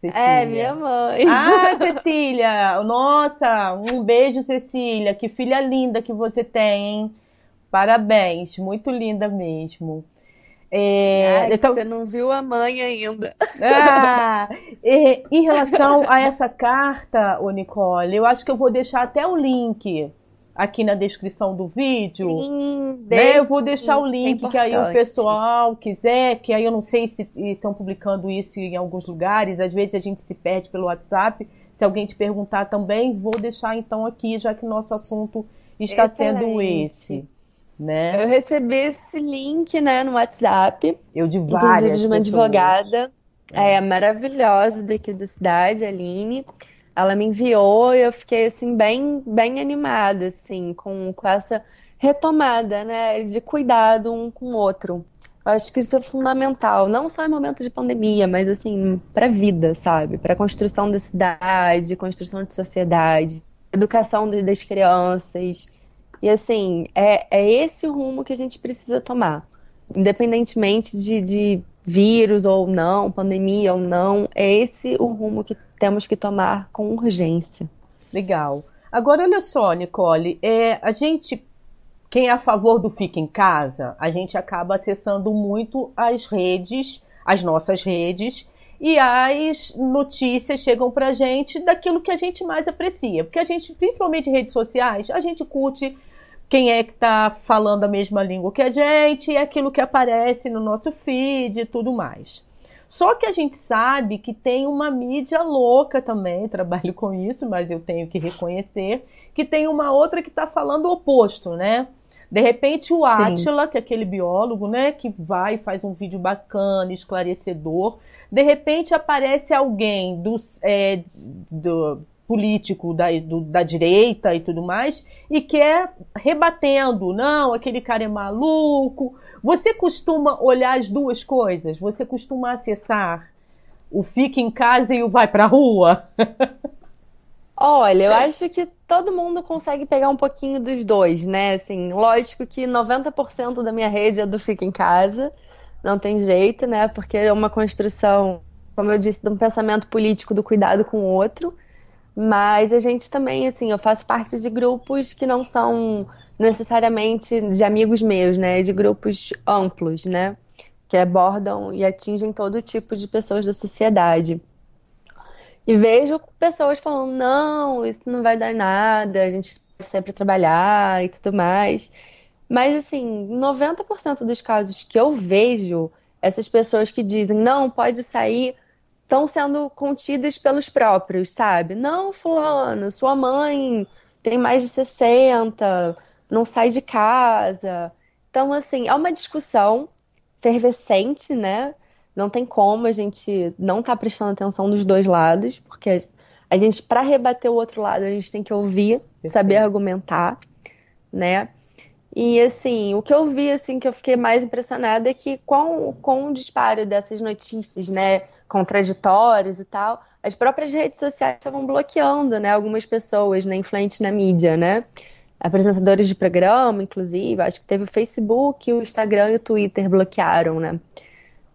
Cecília? É, minha mãe. Ah, Cecília! Nossa, um beijo, Cecília. Que filha linda que você tem, hein? Parabéns, muito linda mesmo. É, Ai, então, você não viu a mãe ainda. Ah, em relação a essa carta, ô Nicole, eu acho que eu vou deixar até o link aqui na descrição do vídeo. Sim, né? Eu vou deixar o link é que aí o pessoal quiser, que aí eu não sei se estão publicando isso em alguns lugares, às vezes a gente se perde pelo WhatsApp. Se alguém te perguntar também, vou deixar então aqui, já que nosso assunto está Excelente. sendo esse. Né? Eu recebi esse link né, no WhatsApp. Eu de várias Inclusive de uma pessoas. advogada. É. é maravilhosa daqui da cidade, Aline ela me enviou e eu fiquei assim bem bem animada assim com, com essa retomada né de cuidado um com o outro. Eu acho que isso é fundamental não só em momentos de pandemia mas assim para vida sabe? Para construção da cidade construção de sociedade educação das crianças. E assim é, é esse o rumo que a gente precisa tomar independentemente de, de vírus ou não, pandemia ou não, é esse o rumo que temos que tomar com urgência. Legal. Agora, olha só, Nicole, é, a gente, quem é a favor do fica em casa, a gente acaba acessando muito as redes, as nossas redes, e as notícias chegam pra gente daquilo que a gente mais aprecia. Porque a gente, principalmente redes sociais, a gente curte quem é que está falando a mesma língua que a gente, e aquilo que aparece no nosso feed e tudo mais. Só que a gente sabe que tem uma mídia louca também, trabalho com isso, mas eu tenho que reconhecer, que tem uma outra que está falando o oposto, né? De repente o Átila, que é aquele biólogo, né, que vai e faz um vídeo bacana, esclarecedor, de repente aparece alguém dos, é, do, político da, do, da direita e tudo mais, e quer rebatendo, não, aquele cara é maluco. Você costuma olhar as duas coisas? Você costuma acessar o fica em casa e o vai pra rua? Olha, eu acho que todo mundo consegue pegar um pouquinho dos dois, né? Assim, lógico que 90% da minha rede é do fica em casa, não tem jeito, né? Porque é uma construção, como eu disse, de um pensamento político do cuidado com o outro. Mas a gente também, assim, eu faço parte de grupos que não são necessariamente de amigos meus, né? De grupos amplos, né? Que abordam e atingem todo tipo de pessoas da sociedade. E vejo pessoas falando, não, isso não vai dar nada, a gente pode sempre trabalhar e tudo mais. Mas, assim, 90% dos casos que eu vejo, essas pessoas que dizem, não, pode sair estão sendo contidas pelos próprios, sabe? Não, fulano, sua mãe tem mais de 60, não sai de casa. Então, assim, é uma discussão fervescente, né? Não tem como a gente não estar tá prestando atenção dos dois lados, porque a gente, para rebater o outro lado, a gente tem que ouvir, Perfeito. saber argumentar, né? E assim, o que eu vi, assim, que eu fiquei mais impressionada é que com, com o disparo dessas notícias, né? Contraditórios e tal, as próprias redes sociais estavam bloqueando, né, algumas pessoas, né, influentes na mídia, né, apresentadores de programa, inclusive, acho que teve o Facebook, o Instagram e o Twitter bloquearam, né,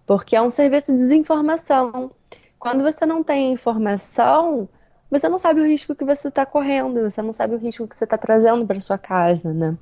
porque é um serviço de desinformação. Quando você não tem informação, você não sabe o risco que você está correndo, você não sabe o risco que você está trazendo para sua casa, né.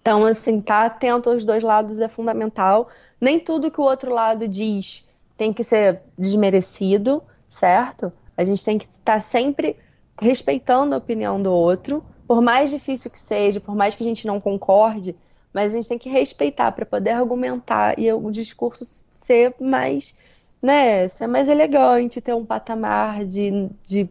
Então, assim, tá atento aos dois lados é fundamental. Nem tudo que o outro lado diz tem que ser desmerecido, certo? A gente tem que estar tá sempre respeitando a opinião do outro, por mais difícil que seja, por mais que a gente não concorde, mas a gente tem que respeitar para poder argumentar e o discurso ser mais, né, ser mais elegante, ter um patamar de, de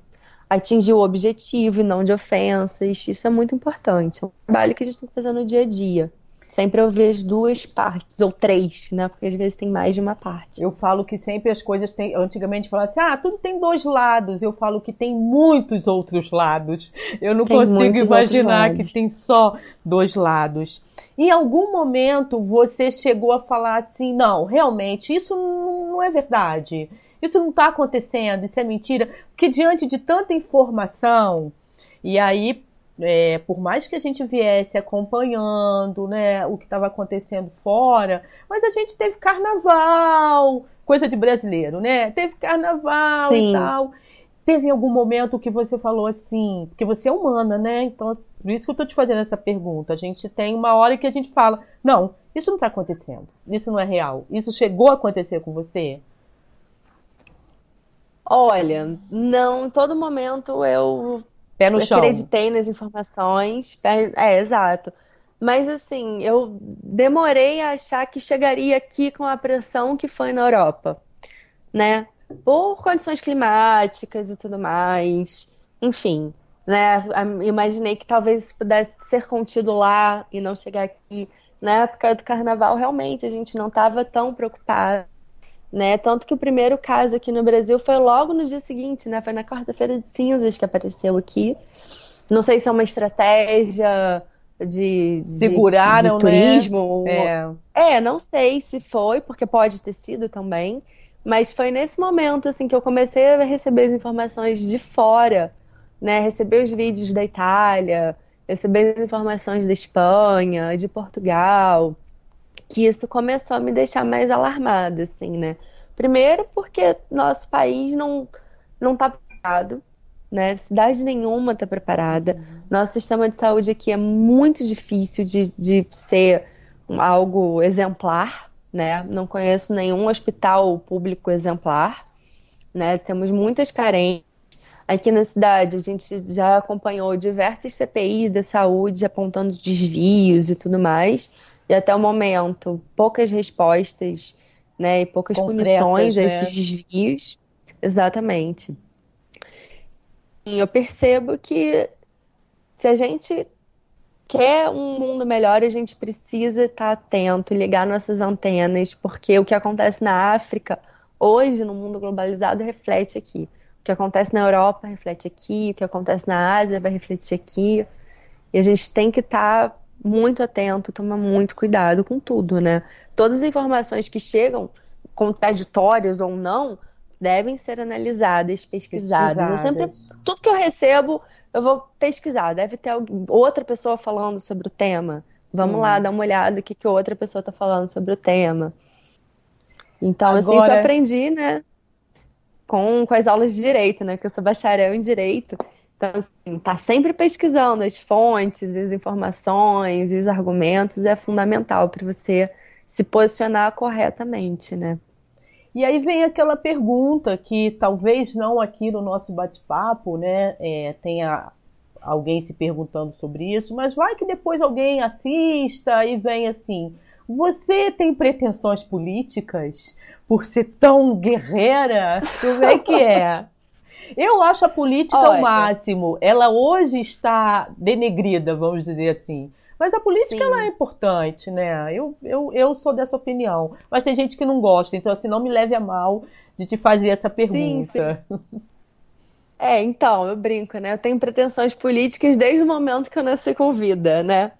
atingir o objetivo e não de ofensas. Isso é muito importante. É um trabalho que a gente tem que fazer no dia a dia. Sempre eu vejo duas partes, ou três, né? Porque às vezes tem mais de uma parte. Eu falo que sempre as coisas têm. Antigamente falava assim, ah, tudo tem dois lados. Eu falo que tem muitos outros lados. Eu não tem consigo imaginar que tem só dois lados. Em algum momento você chegou a falar assim, não, realmente, isso não é verdade. Isso não está acontecendo, isso é mentira. Porque diante de tanta informação, e aí é, por mais que a gente viesse acompanhando né, o que estava acontecendo fora, mas a gente teve carnaval, coisa de brasileiro, né? Teve carnaval Sim. e tal. Teve algum momento que você falou assim, porque você é humana, né? Então, por isso que eu tô te fazendo essa pergunta. A gente tem uma hora que a gente fala, não, isso não está acontecendo, isso não é real. Isso chegou a acontecer com você? Olha, não, em todo momento eu Pé no chão. acreditei nas informações. É, exato. Mas assim, eu demorei a achar que chegaria aqui com a pressão que foi na Europa, né? por condições climáticas e tudo mais. Enfim, né? Imaginei que talvez isso pudesse ser contido lá e não chegar aqui. Na época do carnaval, realmente, a gente não estava tão preocupado. Né? Tanto que o primeiro caso aqui no Brasil foi logo no dia seguinte, né? Foi na quarta-feira de cinzas que apareceu aqui. Não sei se é uma estratégia de, seguraram, de né? turismo. Né? É. é, não sei se foi, porque pode ter sido também. Mas foi nesse momento assim que eu comecei a receber as informações de fora, né? Receber os vídeos da Itália, receber as informações da Espanha, de Portugal, que isso começou a me deixar mais alarmada, assim, né? Primeiro porque nosso país não não está preparado, né? Cidade nenhuma está preparada. Uhum. Nosso sistema de saúde aqui é muito difícil de, de ser algo exemplar, né? Não conheço nenhum hospital público exemplar, né? Temos muitas carências. Aqui na cidade, a gente já acompanhou diversos CPIs da saúde apontando desvios e tudo mais, e até o momento, poucas respostas, né? E poucas Concretas, punições a esses né? desvios. Exatamente. E eu percebo que se a gente quer um mundo melhor, a gente precisa estar atento, ligar nossas antenas, porque o que acontece na África, hoje, no mundo globalizado, reflete aqui. O que acontece na Europa reflete aqui, o que acontece na Ásia vai refletir aqui. E a gente tem que estar muito atento, tomar muito cuidado com tudo, né? Todas as informações que chegam, contraditórias ou não, devem ser analisadas, pesquisadas. pesquisadas. Eu sempre, tudo que eu recebo, eu vou pesquisar. Deve ter outra pessoa falando sobre o tema. Vamos Sim. lá dar uma olhada o que, que outra pessoa está falando sobre o tema. Então, Agora... assim, isso eu aprendi, né? Com, com as aulas de direito, né? Que eu sou bacharel em direito. Então, assim, tá sempre pesquisando as fontes, as informações, os argumentos é fundamental para você se posicionar corretamente, né? E aí vem aquela pergunta que talvez não aqui no nosso bate-papo, né, é, tenha alguém se perguntando sobre isso, mas vai que depois alguém assista e vem assim: você tem pretensões políticas por ser tão guerreira? Como é que é? Eu acho a política Olha. o máximo. Ela hoje está denegrida, vamos dizer assim. Mas a política ela é importante, né? Eu, eu, eu sou dessa opinião. Mas tem gente que não gosta, então assim, não me leve a mal de te fazer essa pergunta. Sim, sim. É, então, eu brinco, né? Eu tenho pretensões políticas desde o momento que eu nasci com vida, né?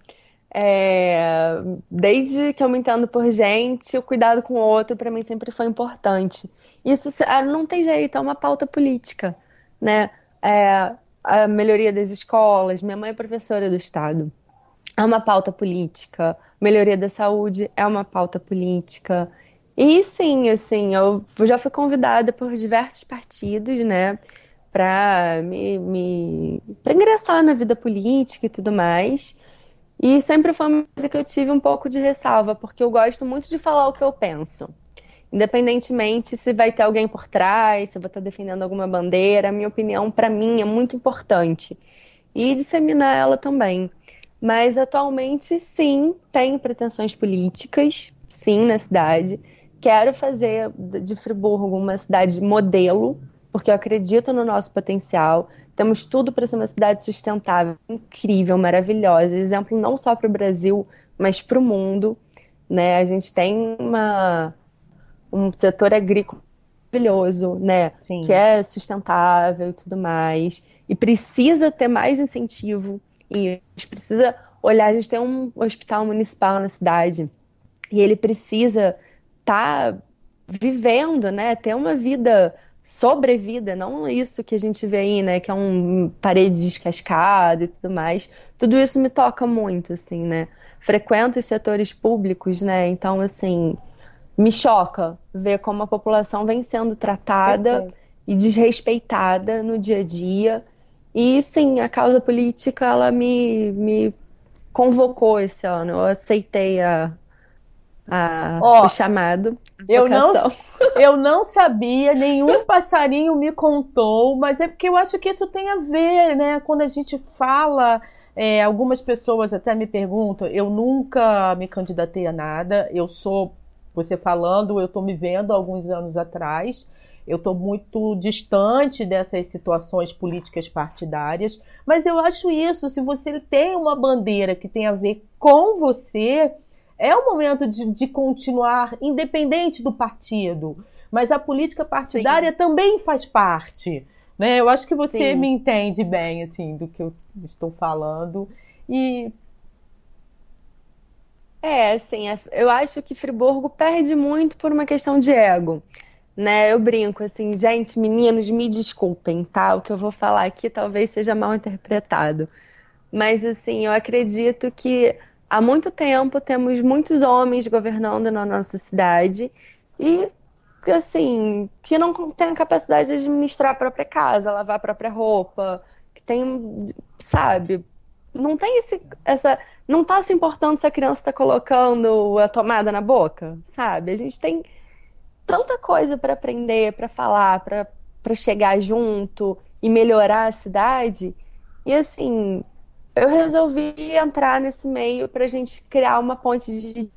É, desde que eu me entendo por gente, o cuidado com o outro para mim sempre foi importante. Isso ah, não tem jeito, é uma pauta política, né? É, a melhoria das escolas, minha mãe é professora do estado é uma pauta política. Melhoria da saúde é uma pauta política. E sim, assim, eu já fui convidada por diversos partidos, né, para me, me ingressar na vida política e tudo mais. E sempre foi uma coisa que eu tive um pouco de ressalva, porque eu gosto muito de falar o que eu penso. Independentemente se vai ter alguém por trás, se eu vou estar defendendo alguma bandeira, a minha opinião, para mim, é muito importante. E disseminar ela também. Mas atualmente, sim, tenho pretensões políticas, sim, na cidade. Quero fazer de Friburgo uma cidade modelo, porque eu acredito no nosso potencial. Temos tudo para ser uma cidade sustentável, incrível, maravilhosa. Exemplo não só para o Brasil, mas para o mundo. Né? A gente tem uma, um setor agrícola maravilhoso, né? Sim. Que é sustentável e tudo mais. E precisa ter mais incentivo e a gente precisa olhar, a gente tem um hospital municipal na cidade e ele precisa estar tá vivendo, né? Ter uma vida sobrevida, não isso que a gente vê aí, né? Que é um parede descascada e tudo mais. Tudo isso me toca muito, assim, né? Frequento os setores públicos, né? Então, assim, me choca ver como a população vem sendo tratada Perfeito. e desrespeitada no dia a dia. E sim, a causa política ela me, me convocou esse ano. Eu aceitei a, a, oh, o chamado. Eu não, eu não sabia, nenhum passarinho me contou, mas é porque eu acho que isso tem a ver, né? Quando a gente fala é, algumas pessoas até me perguntam, eu nunca me candidatei a nada, eu sou, você falando, eu estou me vendo alguns anos atrás, eu estou muito distante dessas situações políticas partidárias, mas eu acho isso, se você tem uma bandeira que tem a ver com você, é o momento de, de continuar independente do partido, mas a política partidária Sim. também faz parte. Né? Eu acho que você Sim. me entende bem, assim, do que eu estou falando. E. É, assim, é, eu acho que Friburgo perde muito por uma questão de ego. Né, eu brinco assim, gente, meninos, me desculpem, tá? O que eu vou falar aqui talvez seja mal interpretado. Mas assim, eu acredito que há muito tempo temos muitos homens governando na nossa cidade e assim, que não tem a capacidade de administrar a própria casa, lavar a própria roupa, que tem, sabe, não tem esse, essa, não tá se importando se a criança está colocando a tomada na boca, sabe? A gente tem tanta coisa para aprender, para falar, para chegar junto e melhorar a cidade. E assim, eu resolvi entrar nesse meio para a gente criar uma ponte de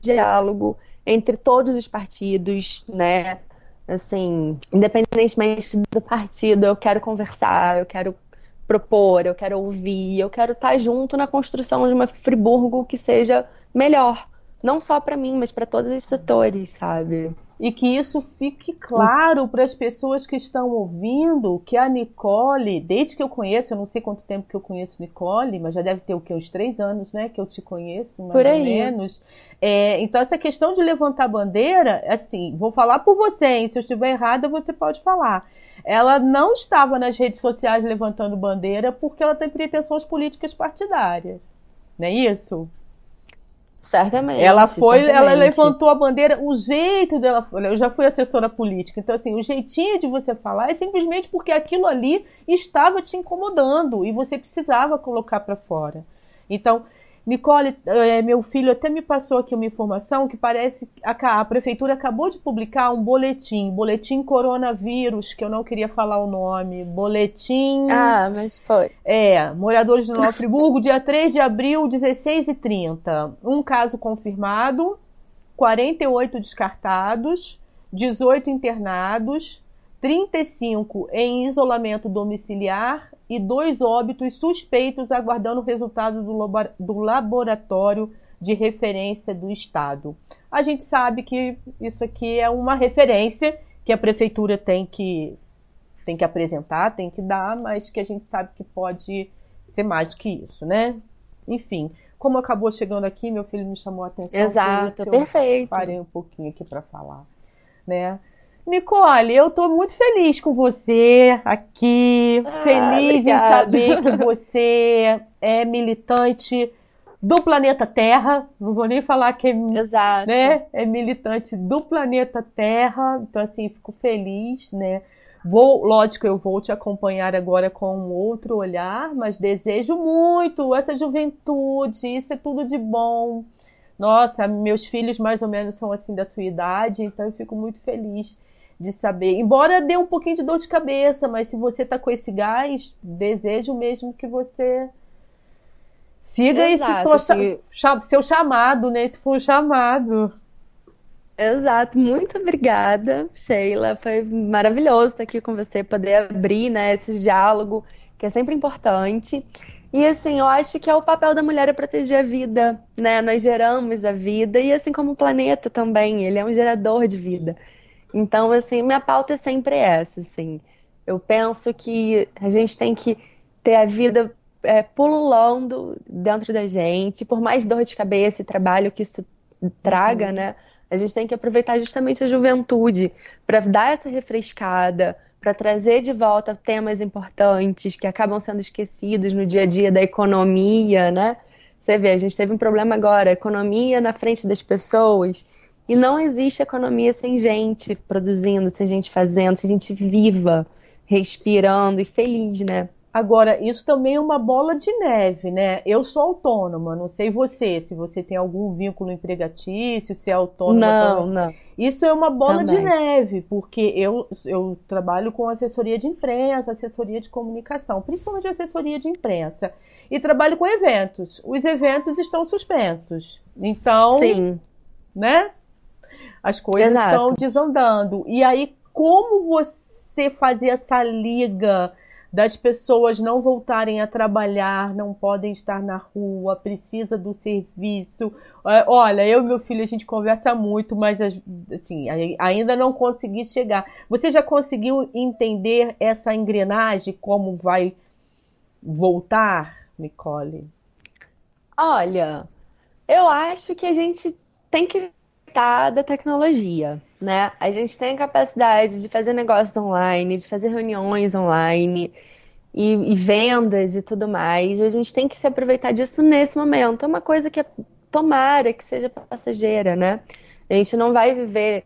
diálogo entre todos os partidos, né? Assim, independentemente do partido, eu quero conversar, eu quero propor, eu quero ouvir, eu quero estar junto na construção de uma Friburgo que seja melhor, não só para mim, mas para todos os setores, sabe? E que isso fique claro para as pessoas que estão ouvindo que a Nicole, desde que eu conheço, eu não sei quanto tempo que eu conheço Nicole, mas já deve ter o que uns três anos, né, que eu te conheço, mais por ou menos. É, então essa questão de levantar bandeira, assim, vou falar por você, hein? se eu estiver errada você pode falar. Ela não estava nas redes sociais levantando bandeira porque ela tem pretensões políticas partidárias, não é isso? Certamente. Ela foi, certamente. ela levantou a bandeira, o jeito dela, eu já fui assessora política, então assim, o jeitinho de você falar é simplesmente porque aquilo ali estava te incomodando e você precisava colocar para fora. Então, Nicole, é, meu filho até me passou aqui uma informação que parece que a, a, prefeitura acabou de publicar um boletim, boletim coronavírus, que eu não queria falar o nome, boletim... Ah, mas foi. É, moradores de Nova Friburgo, dia 3 de abril, 16 e 30 Um caso confirmado, 48 descartados, 18 internados, 35 em isolamento domiciliar e dois óbitos suspeitos aguardando o resultado do, laboratório de referência do Estado. A gente sabe que isso aqui é uma referência que a prefeitura tem que, tem que apresentar, tem que dar, mas que a gente sabe que pode ser mais do que isso, né? Enfim, como acabou chegando aqui, meu filho me chamou a atenção. Exato, perfeito. Parei um pouquinho aqui para falar, né? Nicole, eu estou muito feliz com você aqui, ah, feliz obrigada. em saber que você é militante do planeta Terra. Não vou nem falar que é. Né, é militante do planeta Terra. Então, assim, fico feliz, né? Vou, lógico, eu vou te acompanhar agora com um outro olhar, mas desejo muito essa juventude, isso é tudo de bom. Nossa, meus filhos mais ou menos são assim da sua idade, então eu fico muito feliz de saber. Embora dê um pouquinho de dor de cabeça, mas se você tá com esse gás, desejo mesmo que você siga Exato, esse seu, seu chamado, né? Esse foi um chamado. Exato, muito obrigada, Sheila. Foi maravilhoso estar aqui com você, poder abrir né, esse diálogo, que é sempre importante. E assim, eu acho que é o papel da mulher é proteger a vida, né? Nós geramos a vida, e assim como o planeta também, ele é um gerador de vida. Então, assim, minha pauta é sempre essa, assim. Eu penso que a gente tem que ter a vida é, pululando dentro da gente, por mais dor de cabeça e trabalho que isso traga, uhum. né? A gente tem que aproveitar justamente a juventude para dar essa refrescada, para trazer de volta temas importantes que acabam sendo esquecidos no dia a dia da economia, né? Você vê, a gente teve um problema agora, economia na frente das pessoas. E não existe economia sem gente produzindo, sem gente fazendo, sem gente viva, respirando e feliz, né? Agora, isso também é uma bola de neve, né? Eu sou autônoma, não sei você, se você tem algum vínculo empregatício, se é autônoma. Não, também. não. Isso é uma bola também. de neve, porque eu, eu trabalho com assessoria de imprensa, assessoria de comunicação, principalmente assessoria de imprensa. E trabalho com eventos. Os eventos estão suspensos. Então, Sim. né? As coisas Exato. estão desandando. E aí, como você fazer essa liga? das pessoas não voltarem a trabalhar, não podem estar na rua, precisa do serviço. É, olha, eu e meu filho a gente conversa muito, mas assim, ainda não consegui chegar. Você já conseguiu entender essa engrenagem como vai voltar, Nicole? Olha, eu acho que a gente tem que estar da tecnologia, né? A gente tem a capacidade de fazer negócios online, de fazer reuniões online e, e, vendas e tudo mais. A gente tem que se aproveitar disso nesse momento. É uma coisa que é, tomara que seja passageira, né? A gente não vai viver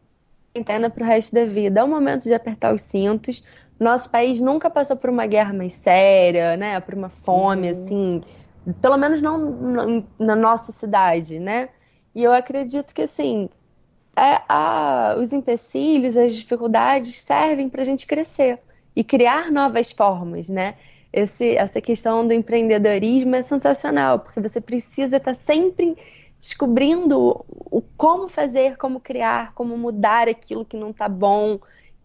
quarentena para o resto da vida. É o momento de apertar os cintos. Nosso país nunca passou por uma guerra mais séria, né? Por uma fome, uhum. assim. Pelo menos não na, na nossa cidade, né? E eu acredito que, assim, é, a, os empecilhos, as dificuldades servem para a gente crescer e criar novas formas, né? Esse, essa questão do empreendedorismo é sensacional, porque você precisa estar sempre descobrindo o como fazer, como criar, como mudar aquilo que não está bom,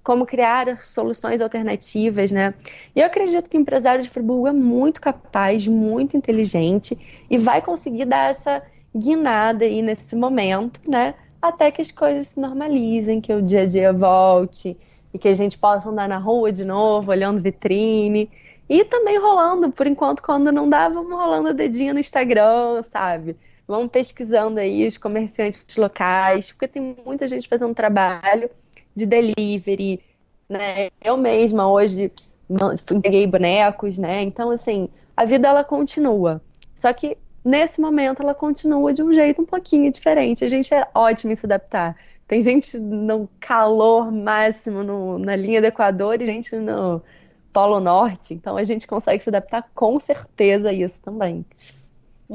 como criar soluções alternativas, né? E eu acredito que o empresário de Friburgo é muito capaz, muito inteligente e vai conseguir dar essa guinada aí nesse momento, né? Até que as coisas se normalizem, que o dia a dia volte e que a gente possa andar na rua de novo, olhando vitrine. E também rolando, por enquanto, quando não dá, vamos rolando o dedinho no Instagram, sabe? Vamos pesquisando aí os comerciantes locais, porque tem muita gente fazendo trabalho de delivery, né? Eu mesma hoje entreguei bonecos, né? Então, assim, a vida ela continua. Só que nesse momento ela continua de um jeito um pouquinho diferente. A gente é ótimo em se adaptar. Tem gente no calor máximo no, na linha do Equador e gente no Polo Norte, então a gente consegue se adaptar com certeza a isso também.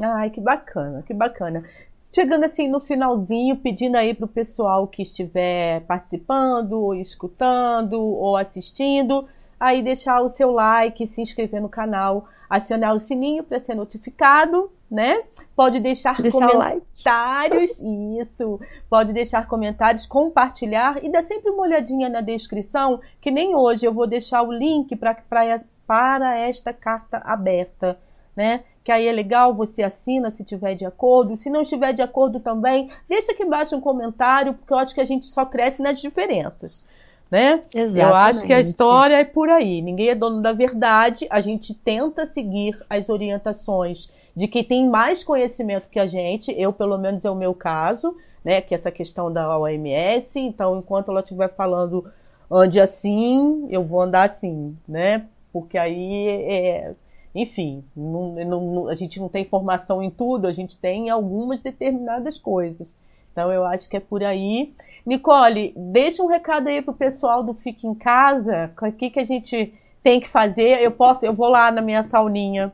Ai, que bacana, que bacana. Chegando assim no finalzinho, pedindo aí para o pessoal que estiver participando, ou escutando, ou assistindo, aí deixar o seu like, se inscrever no canal, acionar o sininho para ser notificado, né? Pode deixar, deixar comentários, like. isso. Pode deixar comentários, compartilhar e dá sempre uma olhadinha na descrição, que nem hoje eu vou deixar o link pra, pra, para esta carta aberta, né? Que aí é legal, você assina se tiver de acordo. Se não estiver de acordo também, deixa aqui embaixo um comentário, porque eu acho que a gente só cresce nas diferenças né? Eu acho que a história é por aí. Ninguém é dono da verdade. A gente tenta seguir as orientações de quem tem mais conhecimento que a gente. Eu, pelo menos, é o meu caso, né? Que é essa questão da OMS. Então, enquanto ela estiver falando ande assim, eu vou andar assim, né? Porque aí é. Enfim, não, não, a gente não tem formação em tudo, a gente tem em algumas determinadas coisas. Então eu acho que é por aí. Nicole, deixa um recado aí pro pessoal do Fique em Casa. O que, que a gente tem que fazer? Eu posso, eu vou lá na minha sauninha.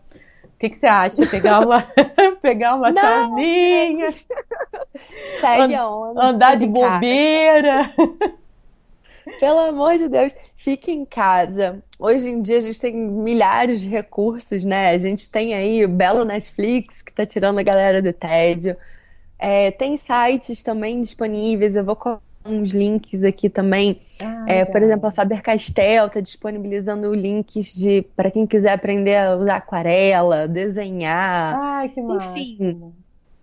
O que, que você acha? Pegar uma, pegar uma sauninha? Segue a onda. Andar de bobeira. Pelo amor de Deus, fique em casa. Hoje em dia a gente tem milhares de recursos, né? A gente tem aí o belo Netflix que tá tirando a galera do tédio. É, tem sites também disponíveis, eu vou colocar uns links aqui também. Ah, é, por exemplo, a Faber Castell está disponibilizando links de para quem quiser aprender a usar aquarela, desenhar. Ai, que massa. Enfim,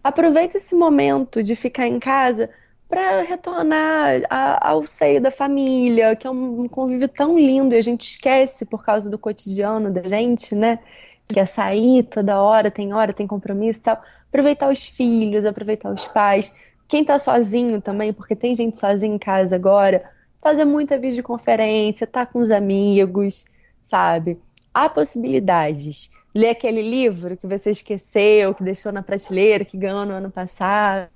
aproveita esse momento de ficar em casa para retornar a, ao seio da família, que é um convívio tão lindo e a gente esquece por causa do cotidiano da gente, né? Que é sair toda hora, tem hora, tem compromisso e tal aproveitar os filhos, aproveitar os pais. Quem está sozinho também, porque tem gente sozinha em casa agora, fazer muita videoconferência, tá com os amigos, sabe? Há possibilidades. Ler aquele livro que você esqueceu, que deixou na prateleira, que ganhou no ano passado.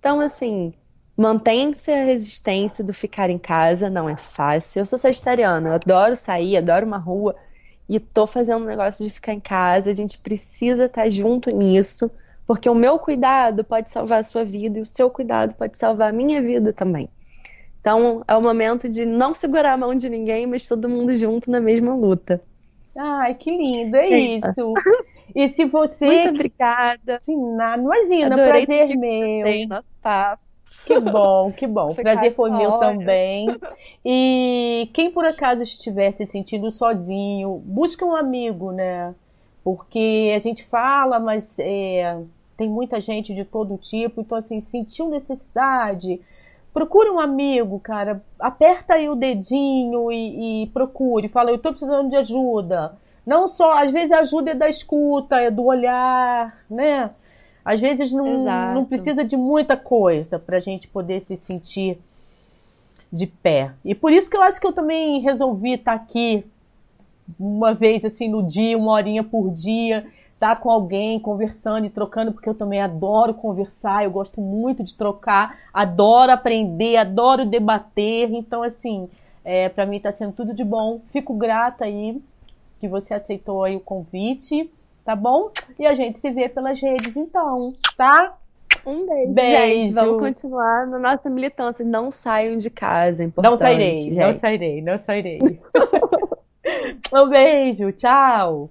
Então, assim, Mantém-se a resistência do ficar em casa, não é fácil. Eu sou sagitariana, eu adoro sair, adoro uma rua e tô fazendo um negócio de ficar em casa. A gente precisa estar tá junto nisso, porque o meu cuidado pode salvar a sua vida e o seu cuidado pode salvar a minha vida também. Então é o momento de não segurar a mão de ninguém, mas todo mundo junto na mesma luta. Ai, que lindo, é Sim. isso. E se você. Muito obrigada. De nada, imagina, Adorei prazer meu. Nosso papo. Que bom, que bom. Foi Prazer foi meu também. E quem por acaso estiver se sentindo sozinho, busca um amigo, né? Porque a gente fala, mas é, tem muita gente de todo tipo. Então, assim, sentiu necessidade, procure um amigo, cara. Aperta aí o dedinho e, e procure. Fala, eu tô precisando de ajuda. Não só, às vezes a ajuda é da escuta, é do olhar, né? Às vezes não, não precisa de muita coisa para a gente poder se sentir de pé. E por isso que eu acho que eu também resolvi estar tá aqui uma vez assim no dia, uma horinha por dia, estar tá com alguém conversando e trocando, porque eu também adoro conversar, eu gosto muito de trocar, adoro aprender, adoro debater. Então, assim, é, para mim está sendo tudo de bom. Fico grata aí que você aceitou aí o convite tá bom? E a gente se vê pelas redes então, tá? Um beijo, beijo. Gente, vamos continuar na nossa militância. Não saiam de casa, é importante. Não sairei, gente. não sairei, não sairei. um beijo, tchau.